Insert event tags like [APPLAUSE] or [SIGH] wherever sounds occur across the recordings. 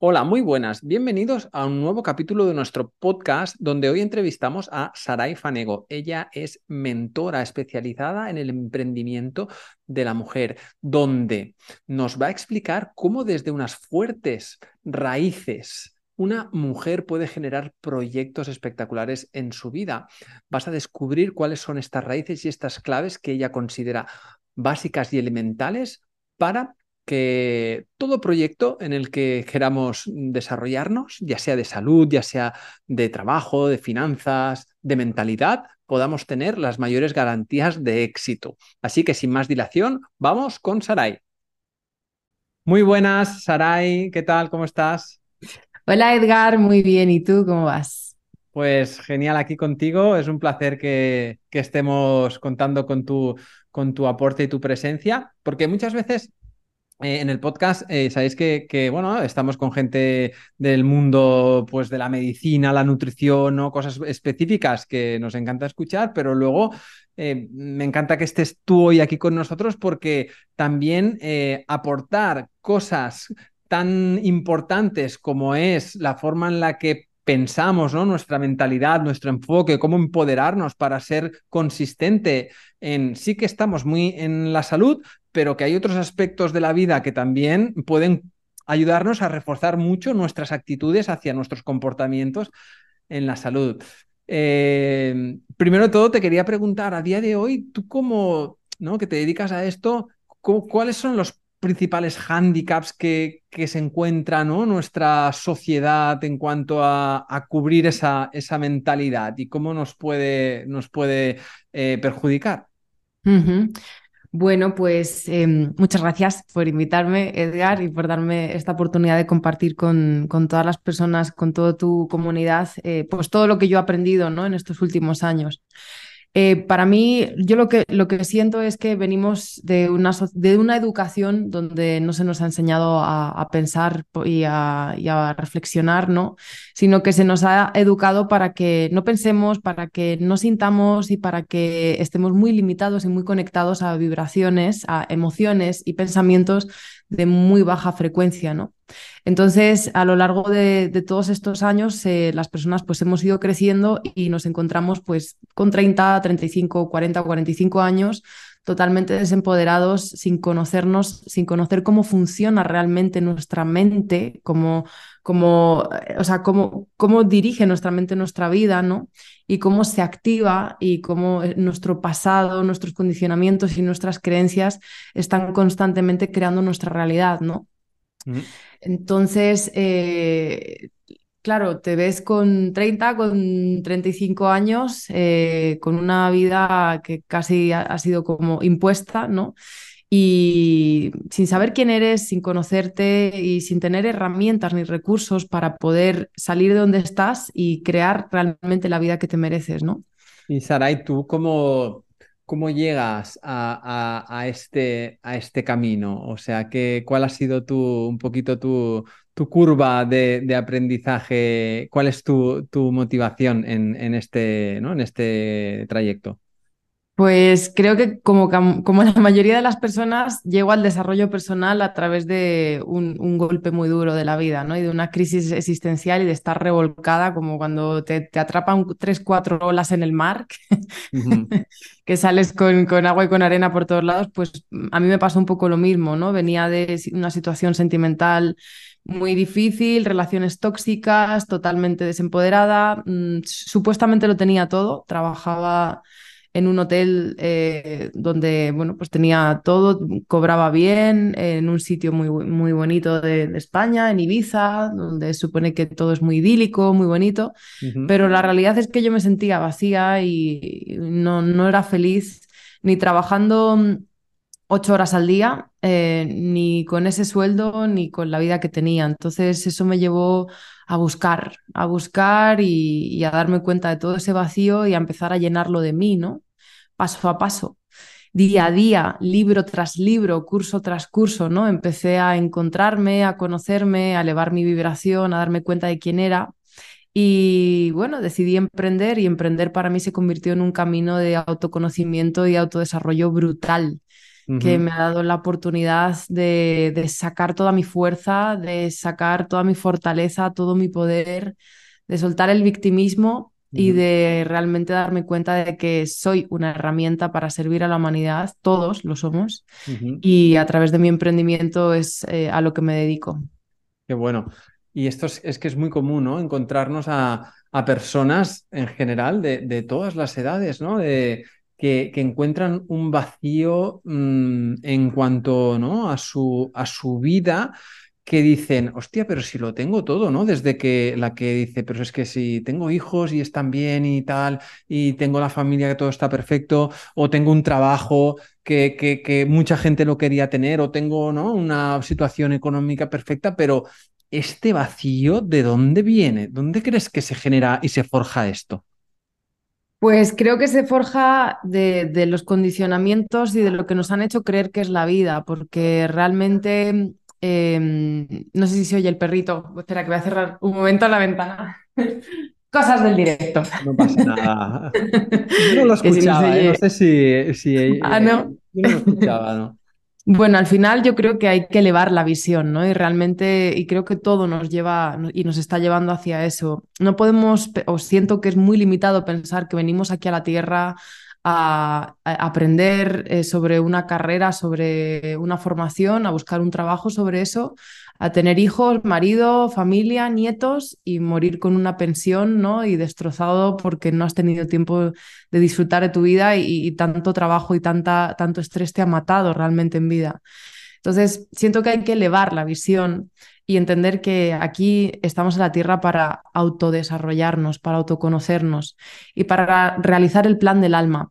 Hola, muy buenas. Bienvenidos a un nuevo capítulo de nuestro podcast donde hoy entrevistamos a Saray Fanego. Ella es mentora especializada en el emprendimiento de la mujer, donde nos va a explicar cómo desde unas fuertes raíces una mujer puede generar proyectos espectaculares en su vida. Vas a descubrir cuáles son estas raíces y estas claves que ella considera básicas y elementales para que todo proyecto en el que queramos desarrollarnos, ya sea de salud, ya sea de trabajo, de finanzas, de mentalidad, podamos tener las mayores garantías de éxito. Así que sin más dilación, vamos con Sarai. Muy buenas, Sarai, ¿qué tal? ¿Cómo estás? Hola Edgar, muy bien. ¿Y tú cómo vas? Pues genial aquí contigo. Es un placer que, que estemos contando con tu, con tu aporte y tu presencia, porque muchas veces eh, en el podcast eh, sabéis que, bueno, estamos con gente del mundo pues, de la medicina, la nutrición, ¿no? cosas específicas que nos encanta escuchar, pero luego eh, me encanta que estés tú hoy aquí con nosotros porque también aportar cosas tan importantes como es la forma en la que pensamos, ¿no? Nuestra mentalidad, nuestro enfoque, cómo empoderarnos para ser consistente en sí que estamos muy en la salud, pero que hay otros aspectos de la vida que también pueden ayudarnos a reforzar mucho nuestras actitudes hacia nuestros comportamientos en la salud. Eh, primero de todo, te quería preguntar, a día de hoy, tú como, ¿no? que te dedicas a esto, ¿cuáles son los principales hándicaps que, se encuentra nuestra sociedad en cuanto a, cubrir esa, esa, mentalidad y cómo nos puede, nos puede eh, perjudicar? Bueno, pues em, muchas gracias por invitarme, Edgar, y por darme esta oportunidad de compartir con, con todas las personas, con toda tu comunidad, eh, pues todo lo que yo he aprendido ¿no? en estos últimos años. Eh, para mí, yo lo que, lo que siento es que venimos de una, de una educación donde no se nos ha enseñado a, pensar y a, reflexionar, ¿no? Sino que se nos ha educado para que no pensemos, para que no sintamos y para que estemos muy limitados y muy conectados a vibraciones, a emociones y pensamientos de muy baja frecuencia, ¿no? Entonces, a lo largo de, todos estos años, eh, las personas pues hemos ido creciendo y nos encontramos pues con 30, 35, 40 o 45 años totalmente desempoderados, sin conocernos, sin conocer cómo funciona realmente nuestra mente, cómo, cómo, o sea, cómo, cómo dirige nuestra mente nuestra vida, ¿no? Y cómo se activa y cómo eh, nuestro pasado, nuestros condicionamientos y nuestras creencias están constantemente creando nuestra realidad, ¿no? Entonces, eh, claro, te ves con 30, con 35 años, eh, con una vida que casi ha, sido como impuesta, ¿no? Y sin saber quién eres, sin conocerte y sin tener herramientas ni recursos para poder salir de donde estás y crear realmente la vida que te mereces, ¿no? Y Saray, tú cómo, cómo llegas a, este, a este camino? O sea, que, ¿cuál ha sido tu, un poquito tu, tu curva de, aprendizaje? ¿Cuál es tu, tu motivación en, en, este, ¿no? en este trayecto? Pues creo que como, como la mayoría de las personas llego al desarrollo personal a través de un, golpe muy duro de la vida, ¿no? Y de una crisis existencial y de estar revolcada como cuando te, atrapan tres, cuatro olas en el mar, [LAUGHS] que sales con, con, agua y con arena por todos lados, pues a mí me pasó un poco lo mismo, ¿no? Venía de una situación sentimental muy difícil, relaciones tóxicas, totalmente desempoderada, mm, supuestamente lo tenía todo, trabajaba en un hotel eh, donde, bueno, pues tenía todo, cobraba bien, en un sitio muy, muy bonito de, España, en Ibiza, donde supone que todo es muy idílico, muy bonito, pero la realidad es que yo me sentía vacía y no, no era feliz ni trabajando ocho horas al día, eh, ni con ese sueldo, ni con la vida que tenía. Entonces eso me llevó a buscar, a buscar y, a darme cuenta de todo ese vacío y a empezar a llenarlo de mí, ¿no? Paso a paso, día a día, libro tras libro, curso tras curso, ¿no? Empecé a encontrarme, a conocerme, a elevar mi vibración, a darme cuenta de quién era. Y bueno, decidí emprender y emprender para mí se convirtió en un camino de autoconocimiento y autodesarrollo brutal. que me ha dado la oportunidad de, de, sacar toda mi fuerza, de sacar toda mi fortaleza, todo mi poder, de soltar el victimismo y de realmente darme cuenta de que soy una herramienta para servir a la humanidad, todos lo somos, y a través de mi emprendimiento es eh, a lo que me dedico. Qué bueno. Y esto es, que es muy común, ¿no? Encontrarnos a, personas en general de, todas las edades, ¿no? De, que, encuentran un vacío mm, en cuanto ¿no? a, su, a su vida que dicen, hostia, pero si lo tengo todo, ¿no? Desde que la que dice, pero es que si tengo hijos y están bien y tal, y tengo la familia que todo está perfecto, o tengo un trabajo que, que, que mucha gente lo quería tener, o tengo, ¿no? Una situación económica perfecta, pero este vacío, ¿de dónde viene? ¿Dónde crees que se genera y se forja esto? Pues creo que se forja de, de, los condicionamientos y de lo que nos han hecho creer que es la vida, porque realmente Em, no sé si se oye el perrito. Espera, que voy a cerrar un momento la ventana. [LAUGHS] Cosas del directo. No pasa nada. [LAUGHS] Yo no lo escuchaba, ¿eh? no, sé si, si [LAUGHS] ah, no. Yo no lo escuchaba, ¿no? Bueno, al final yo creo que hay que elevar la visión, ¿no? Y realmente, y creo que todo nos lleva y nos está llevando hacia eso. No podemos, os siento que es muy limitado pensar que venimos aquí a la Tierra a, aprender eh, sobre una carrera, sobre una formación, a buscar un trabajo sobre eso, a tener hijos, marido, familia, nietos y morir con una pensión, ¿no? Y destrozado porque no has tenido tiempo de disfrutar de tu vida y, tanto trabajo y tanta, tanto estrés te ha matado realmente en vida. Entonces, siento que hay que elevar la visión y entender que aquí estamos en la Tierra para autodesarrollarnos, para autoconocernos y para realizar el plan del alma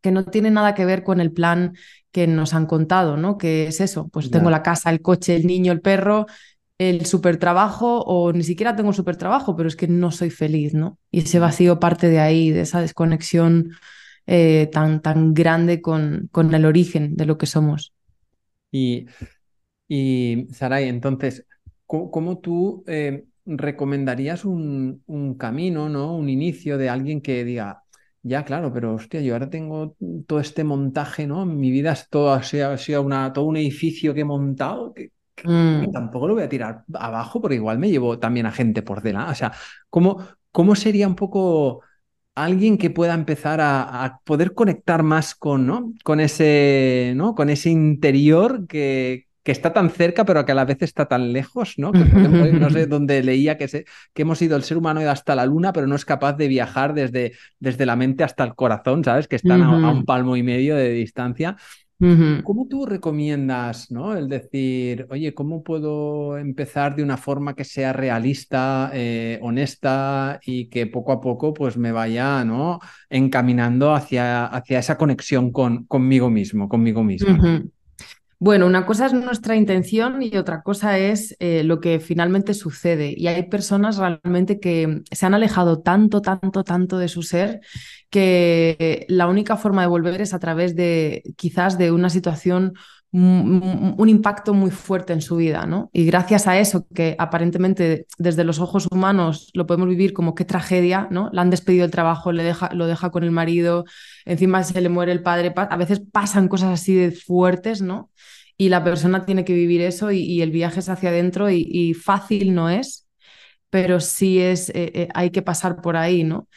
que no tiene nada que ver con el plan que nos han contado, ¿no? Que es eso, pues tengo la casa, el coche, el niño, el perro, el supertrabajo o ni siquiera tengo el supertrabajo, pero es que no soy feliz, ¿no? Y ese vacío parte de ahí, de esa desconexión eh, tan, tan grande con, con el origen de lo que somos. Y, y Saray, entonces, ¿cómo, tú eh, recomendarías un, un camino, ¿no? Un inicio de alguien que diga, ya, claro, pero hostia, yo ahora tengo todo este montaje, ¿no? Mi vida es todo, ha sido, una, todo un edificio que he montado, que, mm. tampoco lo voy a tirar abajo, porque igual me llevo también a gente por delante. O sea, ¿cómo, cómo sería un poco alguien que pueda empezar a, a, poder conectar más con, ¿no? con, ese, ¿no? con ese interior que, que está tan cerca, pero que a la vez está tan lejos, ¿no? no sé [LAUGHS] dónde leía que, que hemos ido el ser humano hasta la luna, pero no es capaz de viajar desde, desde la mente hasta el corazón, ¿sabes? Que están a, un palmo y medio de distancia. ¿Cómo tú recomiendas, ¿no? El decir, oye, ¿cómo puedo empezar de una forma que sea realista, eh, honesta y que poco a poco pues me vaya, ¿no? Encaminando hacia, hacia esa conexión con, conmigo mismo, conmigo misma. Bueno, una cosa es nuestra intención y otra cosa es eh, lo que finalmente sucede. Y hay personas realmente que se han alejado tanto, tanto, tanto de su ser que la única forma de volver es a través de quizás de una situación un impacto muy fuerte en su vida, ¿no? Y gracias a eso, que aparentemente desde los ojos humanos lo podemos vivir como qué tragedia, ¿no? Le han despedido el trabajo, le deja, lo deja con el marido, encima se le muere el padre, a veces pasan cosas así de fuertes, ¿no? Y la persona tiene que vivir eso y, el viaje es hacia adentro y, fácil no es, pero sí es, eh, eh, hay que pasar por ahí, ¿no?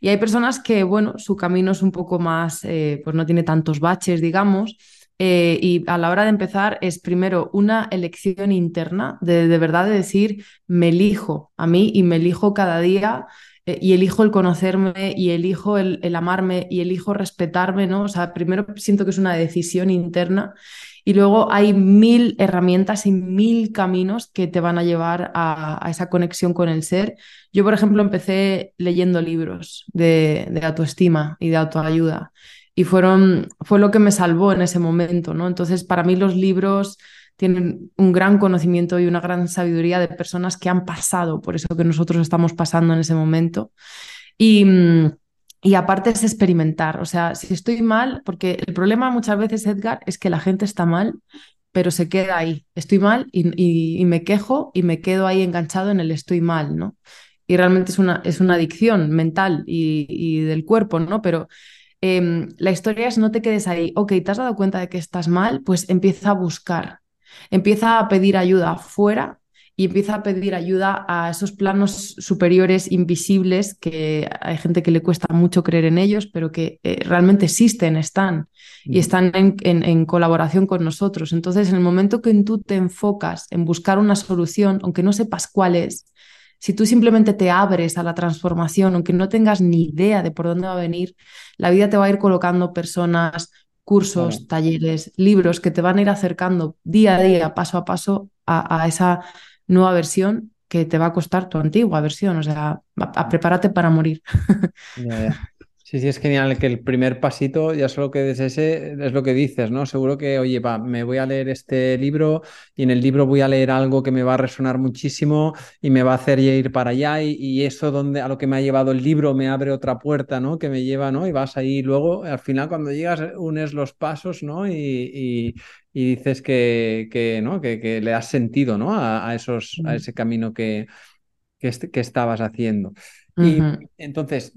Y hay personas que, bueno, su camino es un poco más, eh, pues no tiene tantos baches, digamos, eh, y a la hora de empezar es primero una elección interna de, de verdad de decir, me elijo a mí y me elijo cada día eh, y elijo el conocerme y elijo el, el, amarme y elijo respetarme, ¿no? O sea, primero siento que es una decisión interna y luego hay mil herramientas y mil caminos que te van a llevar a, a esa conexión con el ser. Yo, por ejemplo, empecé leyendo libros de, de autoestima y de autoayuda y fueron, fue lo que me salvó en ese momento, ¿no? Entonces, para mí los libros tienen un gran conocimiento y una gran sabiduría de personas que han pasado por eso que nosotros estamos pasando en ese momento. Y, y aparte es experimentar, o sea, si estoy mal, porque el problema muchas veces, Edgar, es que la gente está mal, pero se queda ahí. Estoy mal y, y, me quejo y me quedo ahí enganchado en el estoy mal, ¿no? Y realmente es una, es una adicción mental y, y del cuerpo, ¿no? Pero Em, la historia es no te quedes ahí, ok, te has dado cuenta de que estás mal, pues empieza a buscar, empieza a pedir ayuda fuera y empieza a pedir ayuda a esos planos superiores invisibles que hay gente que le cuesta mucho creer en ellos, pero que eh, realmente existen, están y están en, colaboración con nosotros. Entonces, en el momento que tú te enfocas en buscar una solución, aunque no sepas cuál es, si tú simplemente te abres a la transformación, aunque no tengas ni idea de por dónde va a venir, la vida te va a ir colocando personas, cursos, talleres, libros que te van a ir acercando día a día, paso a paso, a esa nueva versión que te va a costar tu antigua versión, o sea, a, prepárate para morir. Sí, sí, es genial que el primer pasito, ya solo que es ese, es lo que dices, ¿no? Seguro que, oye, va, me voy a leer este libro y en el libro voy a leer algo que me va a resonar muchísimo y me va a hacer ir para allá y, eso donde, a lo que me ha llevado el libro me abre otra puerta, ¿no? Que me lleva, ¿no? Y vas ahí luego, al final cuando llegas, unes los pasos, ¿no? Y, dices que, que ¿no? Que, le has sentido, ¿no? A, esos, a ese camino que, que, que estabas haciendo. Y entonces,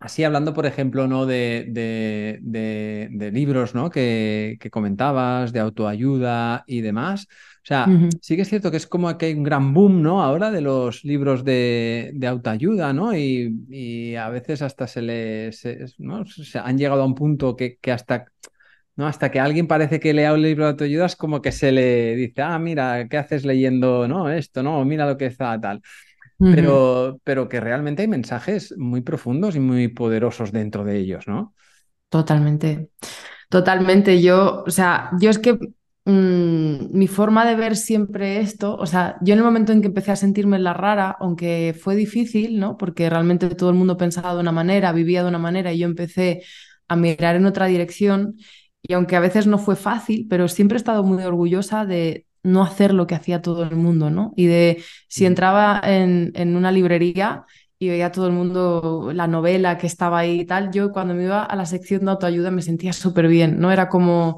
Así hablando, por ejemplo, ¿no? de, de, libros ¿no? que, comentabas, de autoayuda y demás. O sea, sí que es cierto que es como que hay un gran boom ¿no? ahora de los libros de, autoayuda, ¿no? Y, a veces hasta se les ¿no? se han llegado a un punto que, hasta, ¿no? hasta que alguien parece que lea un libro de autoayuda es como que se le dice, ah, mira, ¿qué haces leyendo ¿no? esto? ¿no? Mira lo que está tal pero, pero que realmente hay mensajes muy profundos y muy poderosos dentro de ellos, ¿no? Totalmente, totalmente. Yo, o sea, yo es que mm, mi forma de ver siempre esto, o sea, yo en el momento en que empecé a sentirme la rara, aunque fue difícil, ¿no? Porque realmente todo el mundo pensaba de una manera, vivía de una manera y yo empecé a mirar en otra dirección. Y aunque a veces no fue fácil, pero siempre he estado muy orgullosa de, no hacer lo que hacía todo el mundo, ¿no? Y de si entraba en, en una librería y veía todo el mundo la novela que estaba ahí y tal, yo cuando me iba a la sección de autoayuda me sentía súper bien, ¿no? Era como,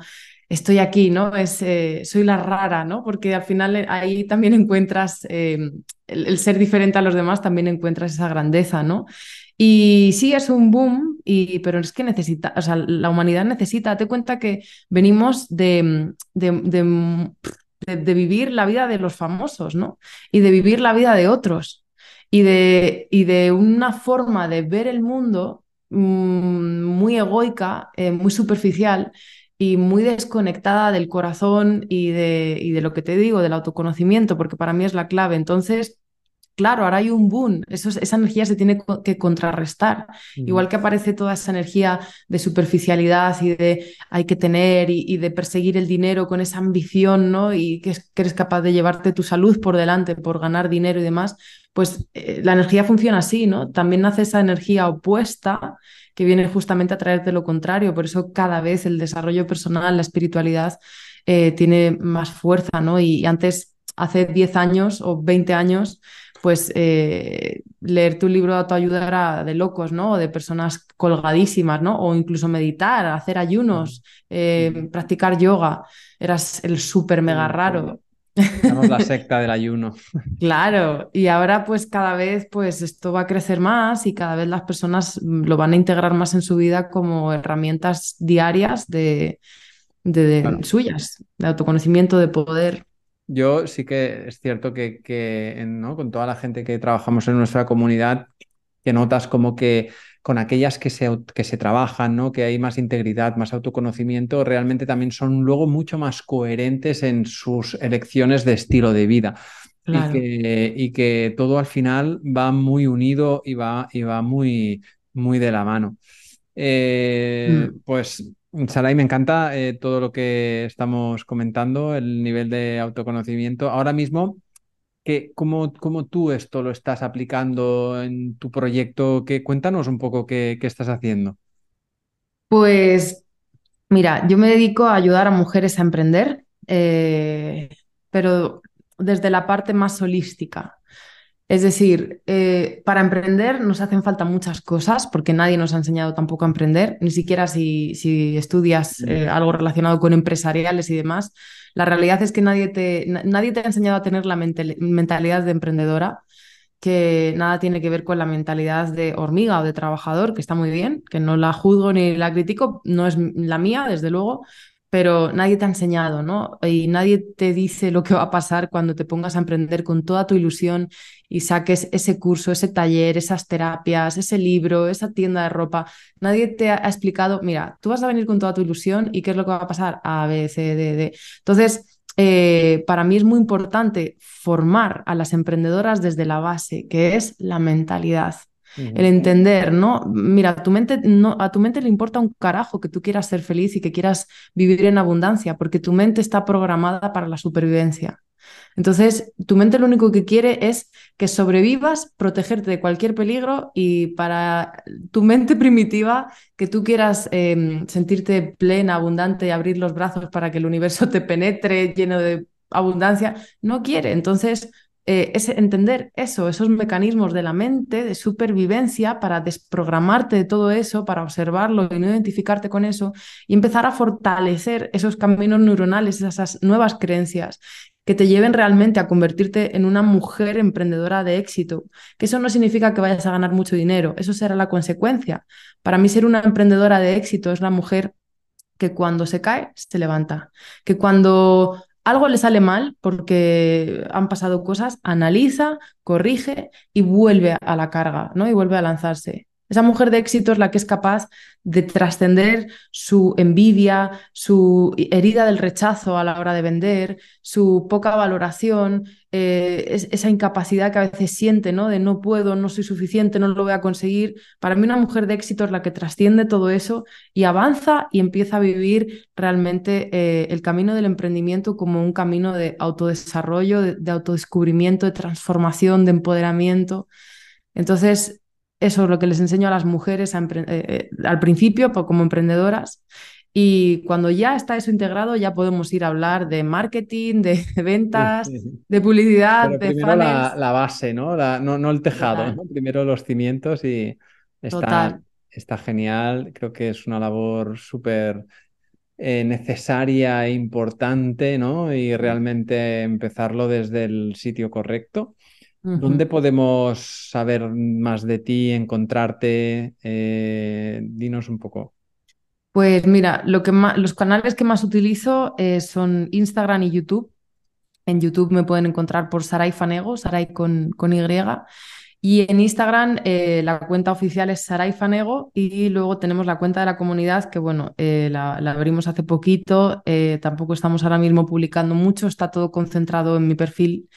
estoy aquí, ¿no? Es, eh, soy la rara, ¿no? Porque al final eh, ahí también encuentras, em, el, ser diferente a los demás, también encuentras esa grandeza, ¿no? Y sí, es un boom, y, pero es que necesita, o sea, la humanidad necesita, date cuenta que venimos de, de de, vivir la vida de los famosos, ¿no? Y de vivir la vida de otros. Y de, y de una forma de ver el mundo mm, muy egoica, eh, muy superficial y muy desconectada del corazón y de, y de lo que te digo, del autoconocimiento, porque para mí es la clave. Entonces, claro, ahora hay un boom, esa energía se tiene que contrarrestar. Igual que aparece toda esa energía de superficialidad y de hay que tener y, de perseguir el dinero con esa ambición, ¿no? Y que, eres capaz de llevarte tu salud por delante por ganar dinero y demás, pues eh, la energía funciona así, ¿no? También nace esa energía opuesta que viene justamente a traerte lo contrario. Por eso cada vez el desarrollo personal, la espiritualidad eh, tiene más fuerza, ¿no? Y, y antes, hace 10 años o 20 años, pues eh, leer tu libro de autoayuda era de locos, ¿no? O de personas colgadísimas, ¿no? O incluso meditar, hacer ayunos, eh, practicar yoga. Eras el súper mega raro. Somos la [LAUGHS] secta del ayuno. Claro, y ahora pues cada vez pues esto va a crecer más y cada vez las personas lo van a integrar más en su vida como herramientas diarias de, suyas, de autoconocimiento, de poder. Yo sí que es cierto que, ¿no? con toda la gente que trabajamos en nuestra comunidad, que notas como que con aquellas que se, que se trabajan, ¿no? que hay más integridad, más autoconocimiento, realmente también son luego mucho más coherentes en sus elecciones de estilo de vida. Y, que, todo al final va muy unido y va, y va muy, muy de la mano. Eh, mm. Pues Saray, me encanta eh, todo lo que estamos comentando, el nivel de autoconocimiento. Ahora mismo, que, ¿cómo, ¿cómo, tú esto lo estás aplicando en tu proyecto? Que, cuéntanos un poco qué, estás haciendo. Pues mira, yo me dedico a ayudar a mujeres a emprender, eh, pero desde la parte más holística. Es decir, eh, para emprender nos hacen falta muchas cosas porque nadie nos ha enseñado tampoco a emprender, ni siquiera si, si estudias eh, algo relacionado con empresariales y demás. La realidad es que nadie te, nadie te ha enseñado a tener la mentalidad de emprendedora que nada tiene que ver con la mentalidad de hormiga o de trabajador, que está muy bien, que no la juzgo ni la critico, no es la mía, desde luego, pero nadie te ha enseñado, ¿no? Y nadie te dice lo que va a pasar cuando te pongas a emprender con toda tu ilusión y saques ese curso, ese taller, esas terapias, ese libro, esa tienda de ropa. Nadie te ha explicado, mira, tú vas a venir con toda tu ilusión y qué es lo que va a pasar, A, B, C, D, D. Entonces, eh, para mí es muy importante formar a las emprendedoras desde la base, que es la mentalidad. El entender, ¿no? Mira, a tu, mente, no, a tu mente le importa un carajo que tú quieras ser feliz y que quieras vivir en abundancia, porque tu mente está programada para la supervivencia. Entonces, tu mente lo único que quiere es que sobrevivas, protegerte de cualquier peligro y para tu mente [LAUGHS] primitiva, que tú quieras em, sentirte plena, abundante y abrir los brazos para que el universo [LAUGHS] te penetre lleno de abundancia, no quiere. Entonces, eh, es entender eso, esos mecanismos de la mente de supervivencia para desprogramarte de todo eso, para observarlo y no identificarte con eso y empezar a fortalecer esos caminos neuronales, esas nuevas creencias que te lleven realmente a convertirte en una mujer emprendedora de éxito. Que eso no significa que vayas a ganar mucho dinero, eso será la consecuencia. Para mí ser una emprendedora de éxito es la mujer que cuando se cae, se levanta, que cuando algo le sale mal porque han pasado cosas, analiza, corrige y vuelve a la carga, ¿no? Y vuelve a lanzarse. Esa mujer de éxito es la que es capaz de trascender su envidia, su herida del rechazo a la hora de vender, su poca valoración, eh, esa incapacidad que a veces siente, ¿no? De no puedo, no soy suficiente, no lo voy a conseguir. Para mí una mujer de éxito es la que trasciende todo eso y avanza y empieza a vivir realmente eh, el camino del emprendimiento como un camino de autodesarrollo, de, de autodescubrimiento, de transformación, de empoderamiento. Entonces, eso es lo que les enseño a las mujeres eh, eh, al principio como emprendedoras. Y cuando ya está eso integrado, ya podemos ir a hablar de marketing, de [LAUGHS] ventas, de publicidad, de primero la, base, ¿no? no, el tejado, Primero los cimientos y está, está genial. Creo que es una labor súper eh, necesaria e importante, ¿no? Y realmente empezarlo desde el sitio correcto. ¿Dónde podemos saber más de ti, encontrarte? Eh, dinos un poco. Pues mira, lo que los canales que más utilizo eh, son Instagram y YouTube. En YouTube me pueden encontrar por Saray Fanego, Saray con, con Y. Y en Instagram eh, la cuenta oficial es Saray Fanego y luego tenemos la cuenta de la comunidad que bueno, eh, la, abrimos hace poquito, eh, tampoco estamos ahora mismo publicando mucho, está todo concentrado en mi perfil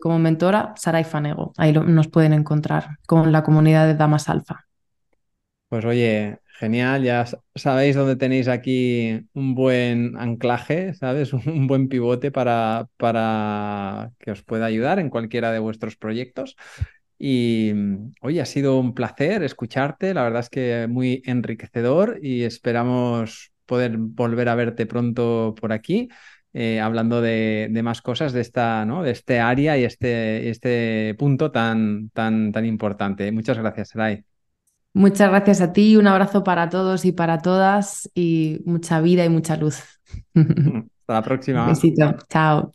como mentora, Saray Fanego, ahí nos pueden encontrar con la comunidad de Damas Alfa. Pues oye, genial, ya sabéis dónde tenéis aquí un buen anclaje, ¿sabes? [LAUGHS] Un buen pivote para, para que os pueda ayudar en cualquiera de vuestros proyectos. Y hoy ha sido un placer escucharte, la verdad es que muy enriquecedor y esperamos poder volver a verte pronto por aquí, eh, hablando de, más cosas de esta, ¿no? de este área y este, este punto tan, tan, tan importante. Muchas gracias, Sarai. Muchas gracias a ti, un abrazo para todos y para todas y mucha vida y mucha luz. [LAUGHS] Hasta la próxima. Un [LAUGHS] besito, chao.